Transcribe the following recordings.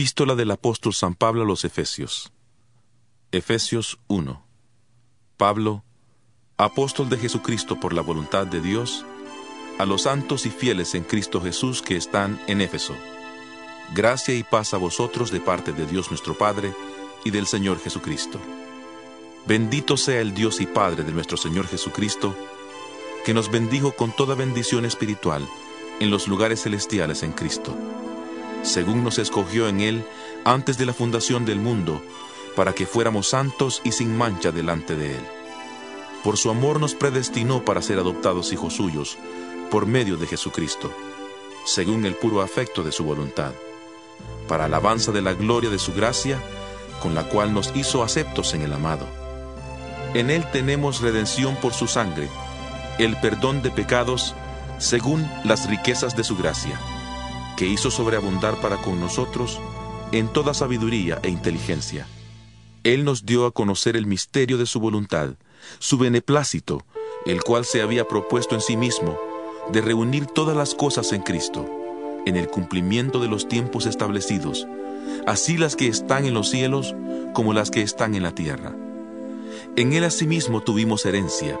Epístola del apóstol San Pablo a los Efesios. Efesios 1. Pablo, apóstol de Jesucristo por la voluntad de Dios, a los santos y fieles en Cristo Jesús que están en Éfeso. Gracia y paz a vosotros de parte de Dios nuestro Padre y del Señor Jesucristo. Bendito sea el Dios y Padre de nuestro Señor Jesucristo, que nos bendijo con toda bendición espiritual en los lugares celestiales en Cristo según nos escogió en Él antes de la fundación del mundo, para que fuéramos santos y sin mancha delante de Él. Por su amor nos predestinó para ser adoptados hijos suyos, por medio de Jesucristo, según el puro afecto de su voluntad, para alabanza de la gloria de su gracia, con la cual nos hizo aceptos en el amado. En Él tenemos redención por su sangre, el perdón de pecados, según las riquezas de su gracia que hizo sobreabundar para con nosotros en toda sabiduría e inteligencia. Él nos dio a conocer el misterio de su voluntad, su beneplácito, el cual se había propuesto en sí mismo, de reunir todas las cosas en Cristo, en el cumplimiento de los tiempos establecidos, así las que están en los cielos como las que están en la tierra. En Él asimismo tuvimos herencia,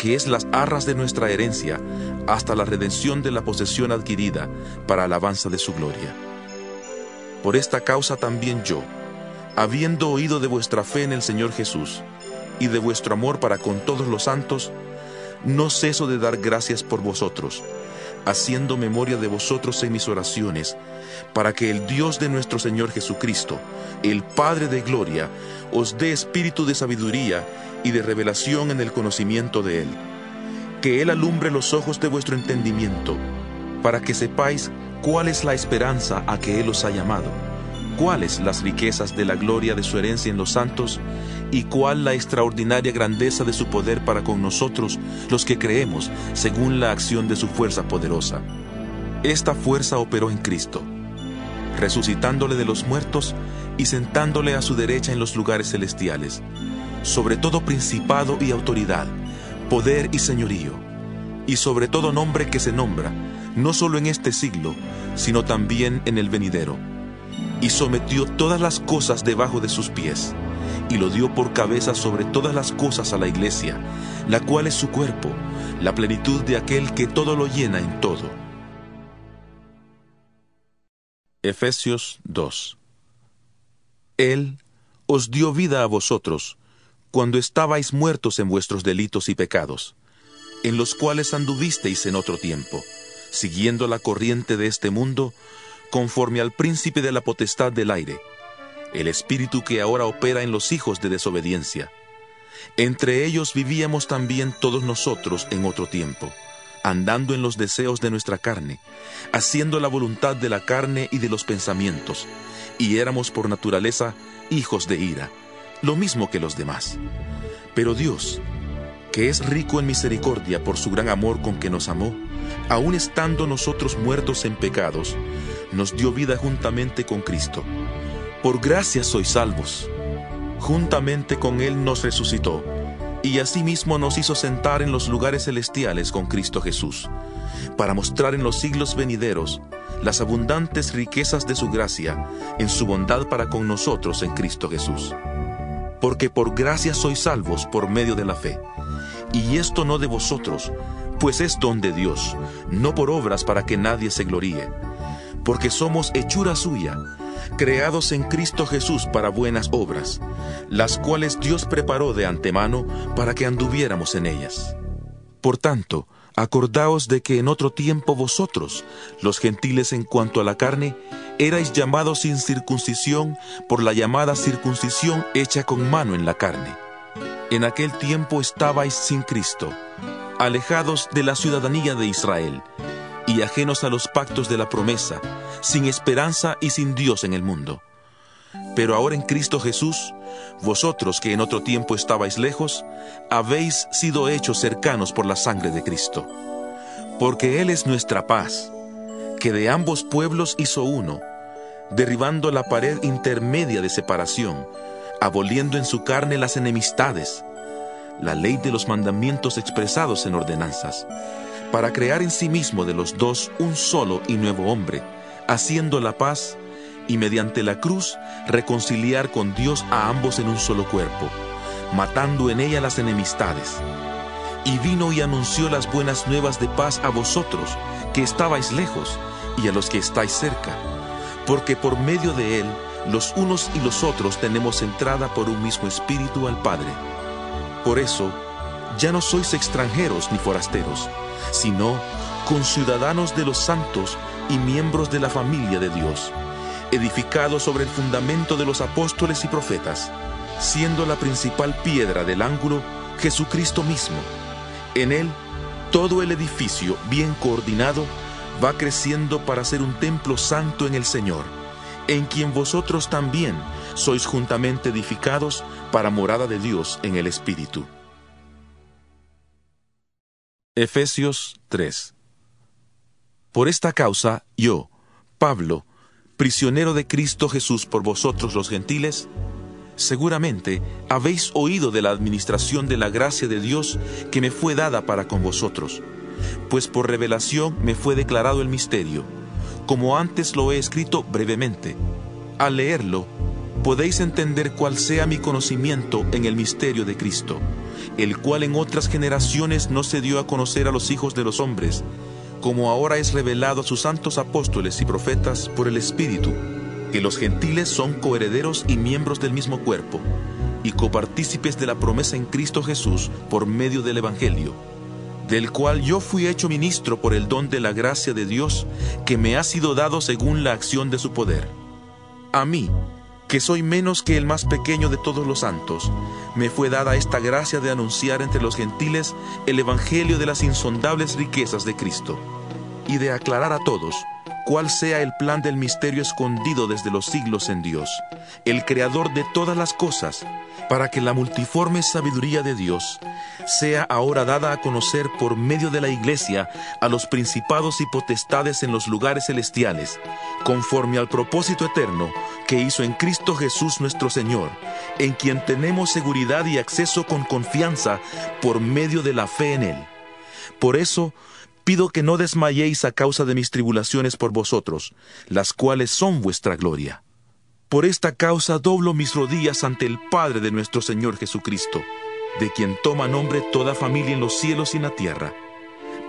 que es las arras de nuestra herencia, hasta la redención de la posesión adquirida para alabanza de su gloria. Por esta causa también yo, habiendo oído de vuestra fe en el Señor Jesús y de vuestro amor para con todos los santos, no ceso de dar gracias por vosotros, haciendo memoria de vosotros en mis oraciones, para que el Dios de nuestro Señor Jesucristo, el Padre de Gloria, os dé espíritu de sabiduría y de revelación en el conocimiento de Él. Que Él alumbre los ojos de vuestro entendimiento, para que sepáis cuál es la esperanza a que Él os ha llamado, cuáles las riquezas de la gloria de su herencia en los santos, y cuál la extraordinaria grandeza de su poder para con nosotros, los que creemos, según la acción de su fuerza poderosa. Esta fuerza operó en Cristo, resucitándole de los muertos y sentándole a su derecha en los lugares celestiales sobre todo principado y autoridad, poder y señorío, y sobre todo nombre que se nombra, no solo en este siglo, sino también en el venidero. Y sometió todas las cosas debajo de sus pies, y lo dio por cabeza sobre todas las cosas a la iglesia, la cual es su cuerpo, la plenitud de aquel que todo lo llena en todo. Efesios 2 Él os dio vida a vosotros, cuando estabais muertos en vuestros delitos y pecados, en los cuales anduvisteis en otro tiempo, siguiendo la corriente de este mundo, conforme al príncipe de la potestad del aire, el espíritu que ahora opera en los hijos de desobediencia. Entre ellos vivíamos también todos nosotros en otro tiempo, andando en los deseos de nuestra carne, haciendo la voluntad de la carne y de los pensamientos, y éramos por naturaleza hijos de ira lo mismo que los demás. Pero Dios, que es rico en misericordia por su gran amor con que nos amó, aun estando nosotros muertos en pecados, nos dio vida juntamente con Cristo. Por gracia sois salvos. Juntamente con Él nos resucitó, y asimismo nos hizo sentar en los lugares celestiales con Cristo Jesús, para mostrar en los siglos venideros las abundantes riquezas de su gracia en su bondad para con nosotros en Cristo Jesús porque por gracia sois salvos por medio de la fe. Y esto no de vosotros, pues es don de Dios, no por obras para que nadie se gloríe, porque somos hechura suya, creados en Cristo Jesús para buenas obras, las cuales Dios preparó de antemano para que anduviéramos en ellas. Por tanto, acordaos de que en otro tiempo vosotros, los gentiles en cuanto a la carne, erais llamados sin circuncisión por la llamada circuncisión hecha con mano en la carne. En aquel tiempo estabais sin Cristo, alejados de la ciudadanía de Israel, y ajenos a los pactos de la promesa, sin esperanza y sin Dios en el mundo. Pero ahora en Cristo Jesús, vosotros que en otro tiempo estabais lejos, habéis sido hechos cercanos por la sangre de Cristo. Porque Él es nuestra paz, que de ambos pueblos hizo uno, derribando la pared intermedia de separación, aboliendo en su carne las enemistades, la ley de los mandamientos expresados en ordenanzas, para crear en sí mismo de los dos un solo y nuevo hombre, haciendo la paz y mediante la cruz reconciliar con Dios a ambos en un solo cuerpo, matando en ella las enemistades. Y vino y anunció las buenas nuevas de paz a vosotros, que estabais lejos, y a los que estáis cerca, porque por medio de él los unos y los otros tenemos entrada por un mismo espíritu al Padre. Por eso, ya no sois extranjeros ni forasteros, sino conciudadanos de los santos y miembros de la familia de Dios, edificados sobre el fundamento de los apóstoles y profetas, siendo la principal piedra del ángulo Jesucristo mismo. En él, todo el edificio, bien coordinado, va creciendo para ser un templo santo en el Señor, en quien vosotros también sois juntamente edificados para morada de Dios en el Espíritu. Efesios 3 Por esta causa, yo, Pablo, prisionero de Cristo Jesús por vosotros los gentiles, seguramente habéis oído de la administración de la gracia de Dios que me fue dada para con vosotros, pues por revelación me fue declarado el misterio, como antes lo he escrito brevemente. Al leerlo, podéis entender cuál sea mi conocimiento en el misterio de Cristo el cual en otras generaciones no se dio a conocer a los hijos de los hombres, como ahora es revelado a sus santos apóstoles y profetas por el Espíritu, que los gentiles son coherederos y miembros del mismo cuerpo, y copartícipes de la promesa en Cristo Jesús por medio del Evangelio, del cual yo fui hecho ministro por el don de la gracia de Dios que me ha sido dado según la acción de su poder. A mí, que soy menos que el más pequeño de todos los santos, me fue dada esta gracia de anunciar entre los gentiles el Evangelio de las insondables riquezas de Cristo, y de aclarar a todos cuál sea el plan del misterio escondido desde los siglos en Dios, el creador de todas las cosas, para que la multiforme sabiduría de Dios sea ahora dada a conocer por medio de la Iglesia a los principados y potestades en los lugares celestiales, conforme al propósito eterno que hizo en Cristo Jesús nuestro Señor, en quien tenemos seguridad y acceso con confianza por medio de la fe en Él. Por eso, pido que no desmayéis a causa de mis tribulaciones por vosotros, las cuales son vuestra gloria. Por esta causa doblo mis rodillas ante el Padre de nuestro Señor Jesucristo, de quien toma nombre toda familia en los cielos y en la tierra,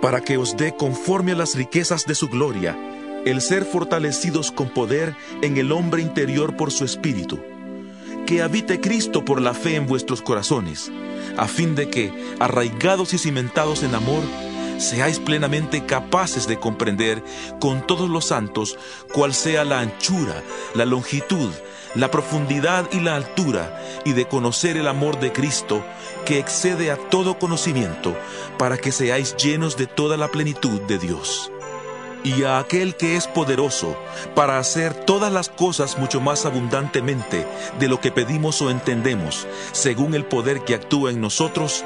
para que os dé conforme a las riquezas de su gloria, el ser fortalecidos con poder en el hombre interior por su espíritu, que habite Cristo por la fe en vuestros corazones, a fin de que, arraigados y cimentados en amor, seáis plenamente capaces de comprender con todos los santos cuál sea la anchura, la longitud, la profundidad y la altura, y de conocer el amor de Cristo, que excede a todo conocimiento, para que seáis llenos de toda la plenitud de Dios. Y a aquel que es poderoso para hacer todas las cosas mucho más abundantemente de lo que pedimos o entendemos, según el poder que actúa en nosotros,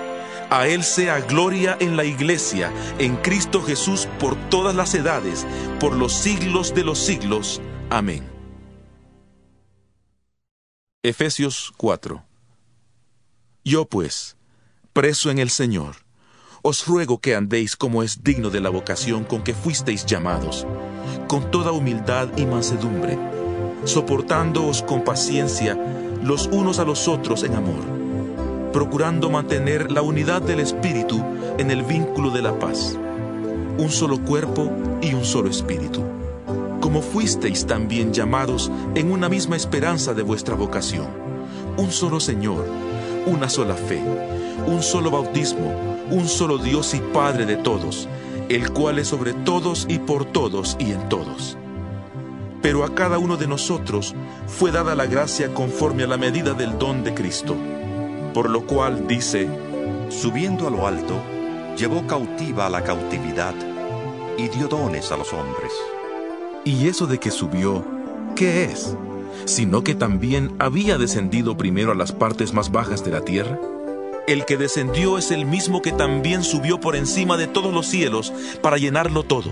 a Él sea gloria en la iglesia, en Cristo Jesús, por todas las edades, por los siglos de los siglos. Amén. Efesios 4 Yo pues, preso en el Señor, os ruego que andéis como es digno de la vocación con que fuisteis llamados, con toda humildad y mansedumbre, soportándoos con paciencia los unos a los otros en amor procurando mantener la unidad del Espíritu en el vínculo de la paz. Un solo cuerpo y un solo Espíritu. Como fuisteis también llamados en una misma esperanza de vuestra vocación. Un solo Señor, una sola fe, un solo bautismo, un solo Dios y Padre de todos, el cual es sobre todos y por todos y en todos. Pero a cada uno de nosotros fue dada la gracia conforme a la medida del don de Cristo. Por lo cual dice, Subiendo a lo alto, llevó cautiva a la cautividad y dio dones a los hombres. ¿Y eso de que subió, qué es? Sino que también había descendido primero a las partes más bajas de la tierra. El que descendió es el mismo que también subió por encima de todos los cielos para llenarlo todo.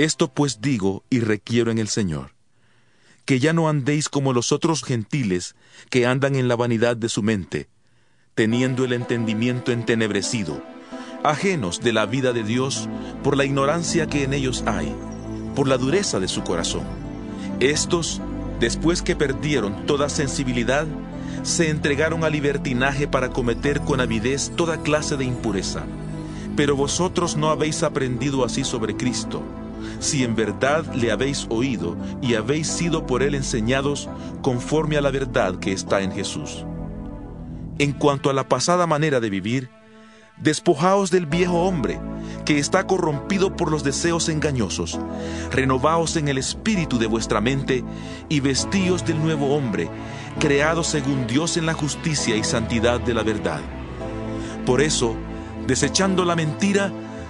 Esto pues digo y requiero en el Señor, que ya no andéis como los otros gentiles que andan en la vanidad de su mente, teniendo el entendimiento entenebrecido, ajenos de la vida de Dios por la ignorancia que en ellos hay, por la dureza de su corazón. Estos, después que perdieron toda sensibilidad, se entregaron al libertinaje para cometer con avidez toda clase de impureza. Pero vosotros no habéis aprendido así sobre Cristo, si en verdad le habéis oído y habéis sido por él enseñados conforme a la verdad que está en Jesús. En cuanto a la pasada manera de vivir, despojaos del viejo hombre, que está corrompido por los deseos engañosos, renovaos en el espíritu de vuestra mente y vestíos del nuevo hombre, creado según Dios en la justicia y santidad de la verdad. Por eso, desechando la mentira,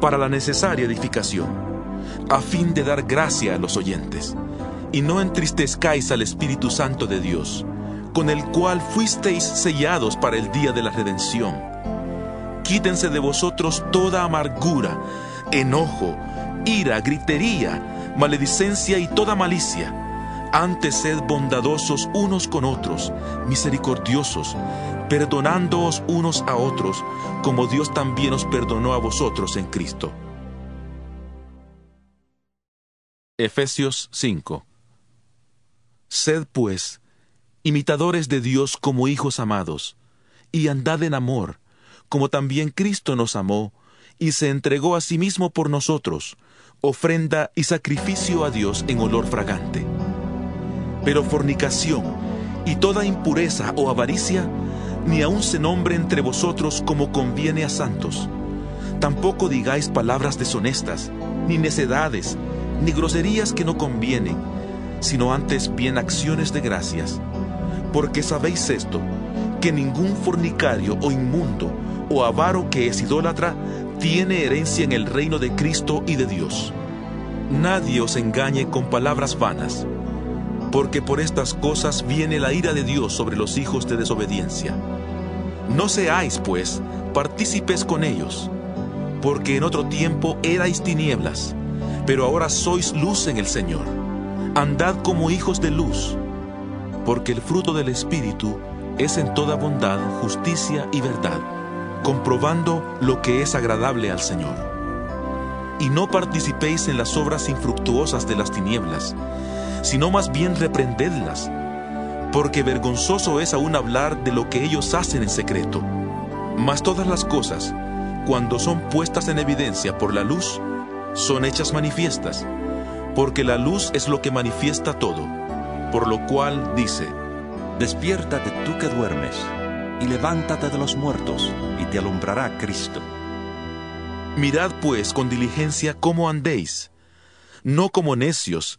para la necesaria edificación, a fin de dar gracia a los oyentes. Y no entristezcáis al Espíritu Santo de Dios, con el cual fuisteis sellados para el día de la redención. Quítense de vosotros toda amargura, enojo, ira, gritería, maledicencia y toda malicia. Antes sed bondadosos unos con otros, misericordiosos, perdonándoos unos a otros, como Dios también os perdonó a vosotros en Cristo. Efesios 5 Sed pues imitadores de Dios como hijos amados, y andad en amor, como también Cristo nos amó, y se entregó a sí mismo por nosotros, ofrenda y sacrificio a Dios en olor fragante. Pero fornicación y toda impureza o avaricia, ni aun se nombre entre vosotros como conviene a santos. Tampoco digáis palabras deshonestas, ni necedades, ni groserías que no convienen, sino antes bien acciones de gracias porque sabéis esto, que ningún fornicario o inmundo o avaro que es idólatra tiene herencia en el reino de Cristo y de Dios. Nadie os engañe con palabras vanas, porque por estas cosas viene la ira de Dios sobre los hijos de desobediencia. No seáis, pues, partícipes con ellos, porque en otro tiempo erais tinieblas, pero ahora sois luz en el Señor. Andad como hijos de luz porque el fruto del Espíritu es en toda bondad, justicia y verdad, comprobando lo que es agradable al Señor. Y no participéis en las obras infructuosas de las tinieblas, sino más bien reprendedlas, porque vergonzoso es aún hablar de lo que ellos hacen en secreto. Mas todas las cosas, cuando son puestas en evidencia por la luz, son hechas manifiestas, porque la luz es lo que manifiesta todo, por lo cual dice, Despiértate tú que duermes, y levántate de los muertos, y te alumbrará Cristo. Mirad pues con diligencia cómo andéis, no como necios,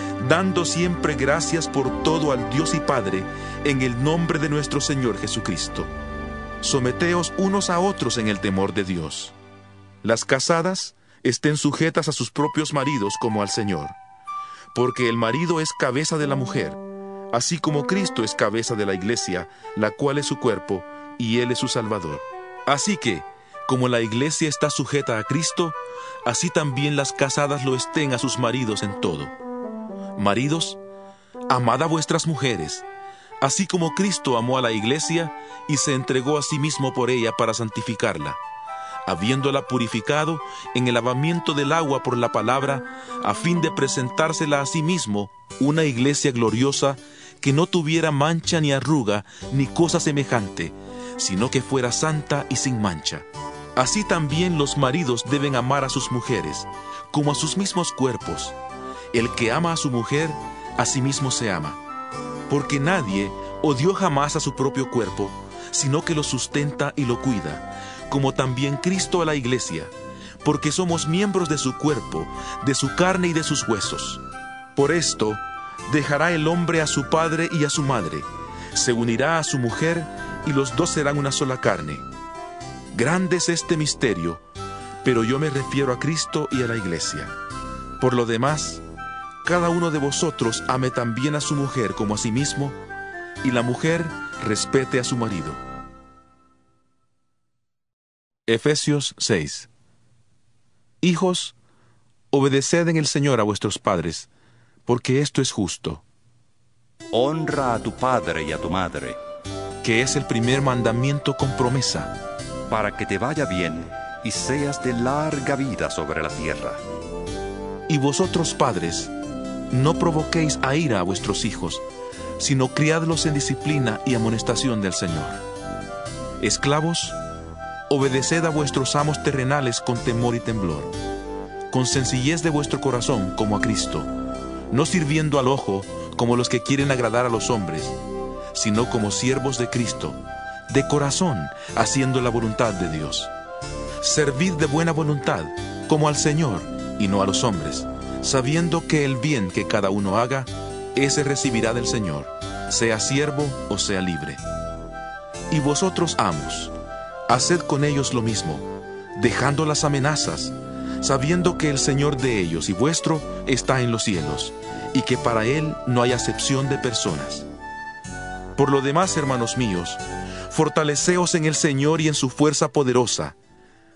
dando siempre gracias por todo al Dios y Padre, en el nombre de nuestro Señor Jesucristo. Someteos unos a otros en el temor de Dios. Las casadas estén sujetas a sus propios maridos como al Señor, porque el marido es cabeza de la mujer, así como Cristo es cabeza de la iglesia, la cual es su cuerpo, y Él es su Salvador. Así que, como la iglesia está sujeta a Cristo, así también las casadas lo estén a sus maridos en todo. Maridos, amad a vuestras mujeres, así como Cristo amó a la iglesia y se entregó a sí mismo por ella para santificarla, habiéndola purificado en el lavamiento del agua por la palabra, a fin de presentársela a sí mismo una iglesia gloriosa que no tuviera mancha ni arruga ni cosa semejante, sino que fuera santa y sin mancha. Así también los maridos deben amar a sus mujeres, como a sus mismos cuerpos. El que ama a su mujer, a sí mismo se ama. Porque nadie odió jamás a su propio cuerpo, sino que lo sustenta y lo cuida, como también Cristo a la iglesia, porque somos miembros de su cuerpo, de su carne y de sus huesos. Por esto, dejará el hombre a su padre y a su madre, se unirá a su mujer, y los dos serán una sola carne. Grande es este misterio, pero yo me refiero a Cristo y a la iglesia. Por lo demás, cada uno de vosotros ame también a su mujer como a sí mismo, y la mujer respete a su marido. Efesios 6 Hijos, obedeced en el Señor a vuestros padres, porque esto es justo. Honra a tu padre y a tu madre, que es el primer mandamiento con promesa, para que te vaya bien y seas de larga vida sobre la tierra. Y vosotros padres, no provoquéis a ira a vuestros hijos, sino criadlos en disciplina y amonestación del Señor. Esclavos, obedeced a vuestros amos terrenales con temor y temblor, con sencillez de vuestro corazón como a Cristo, no sirviendo al ojo como los que quieren agradar a los hombres, sino como siervos de Cristo, de corazón, haciendo la voluntad de Dios. Servid de buena voluntad, como al Señor, y no a los hombres, sabiendo que el bien que cada uno haga, ese recibirá del Señor, sea siervo o sea libre. Y vosotros, amos, haced con ellos lo mismo, dejando las amenazas, sabiendo que el Señor de ellos y vuestro está en los cielos, y que para Él no hay acepción de personas. Por lo demás, hermanos míos, fortaleceos en el Señor y en su fuerza poderosa.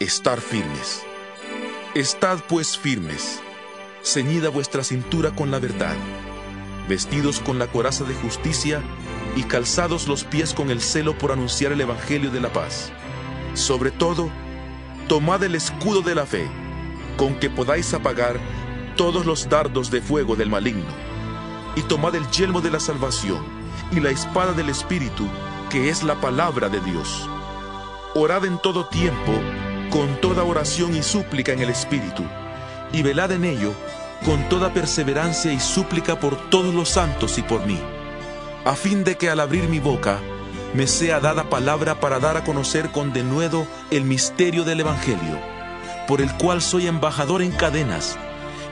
estar firmes. Estad pues firmes, ceñida vuestra cintura con la verdad, vestidos con la coraza de justicia y calzados los pies con el celo por anunciar el Evangelio de la paz. Sobre todo, tomad el escudo de la fe, con que podáis apagar todos los dardos de fuego del maligno, y tomad el yelmo de la salvación y la espada del Espíritu, que es la palabra de Dios. Orad en todo tiempo, con toda oración y súplica en el Espíritu, y velad en ello con toda perseverancia y súplica por todos los santos y por mí, a fin de que al abrir mi boca me sea dada palabra para dar a conocer con denuedo el misterio del Evangelio, por el cual soy embajador en cadenas,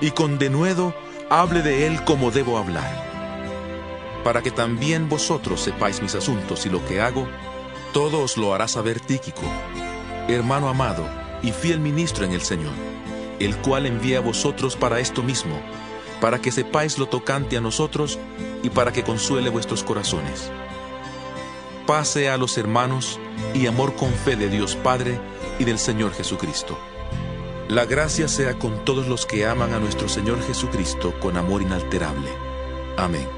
y con denuedo hable de él como debo hablar. Para que también vosotros sepáis mis asuntos y lo que hago, todo os lo hará saber Tíquico, hermano amado y fiel ministro en el Señor, el cual envía a vosotros para esto mismo, para que sepáis lo tocante a nosotros y para que consuele vuestros corazones. Pase a los hermanos y amor con fe de Dios Padre y del Señor Jesucristo. La gracia sea con todos los que aman a nuestro Señor Jesucristo con amor inalterable. Amén.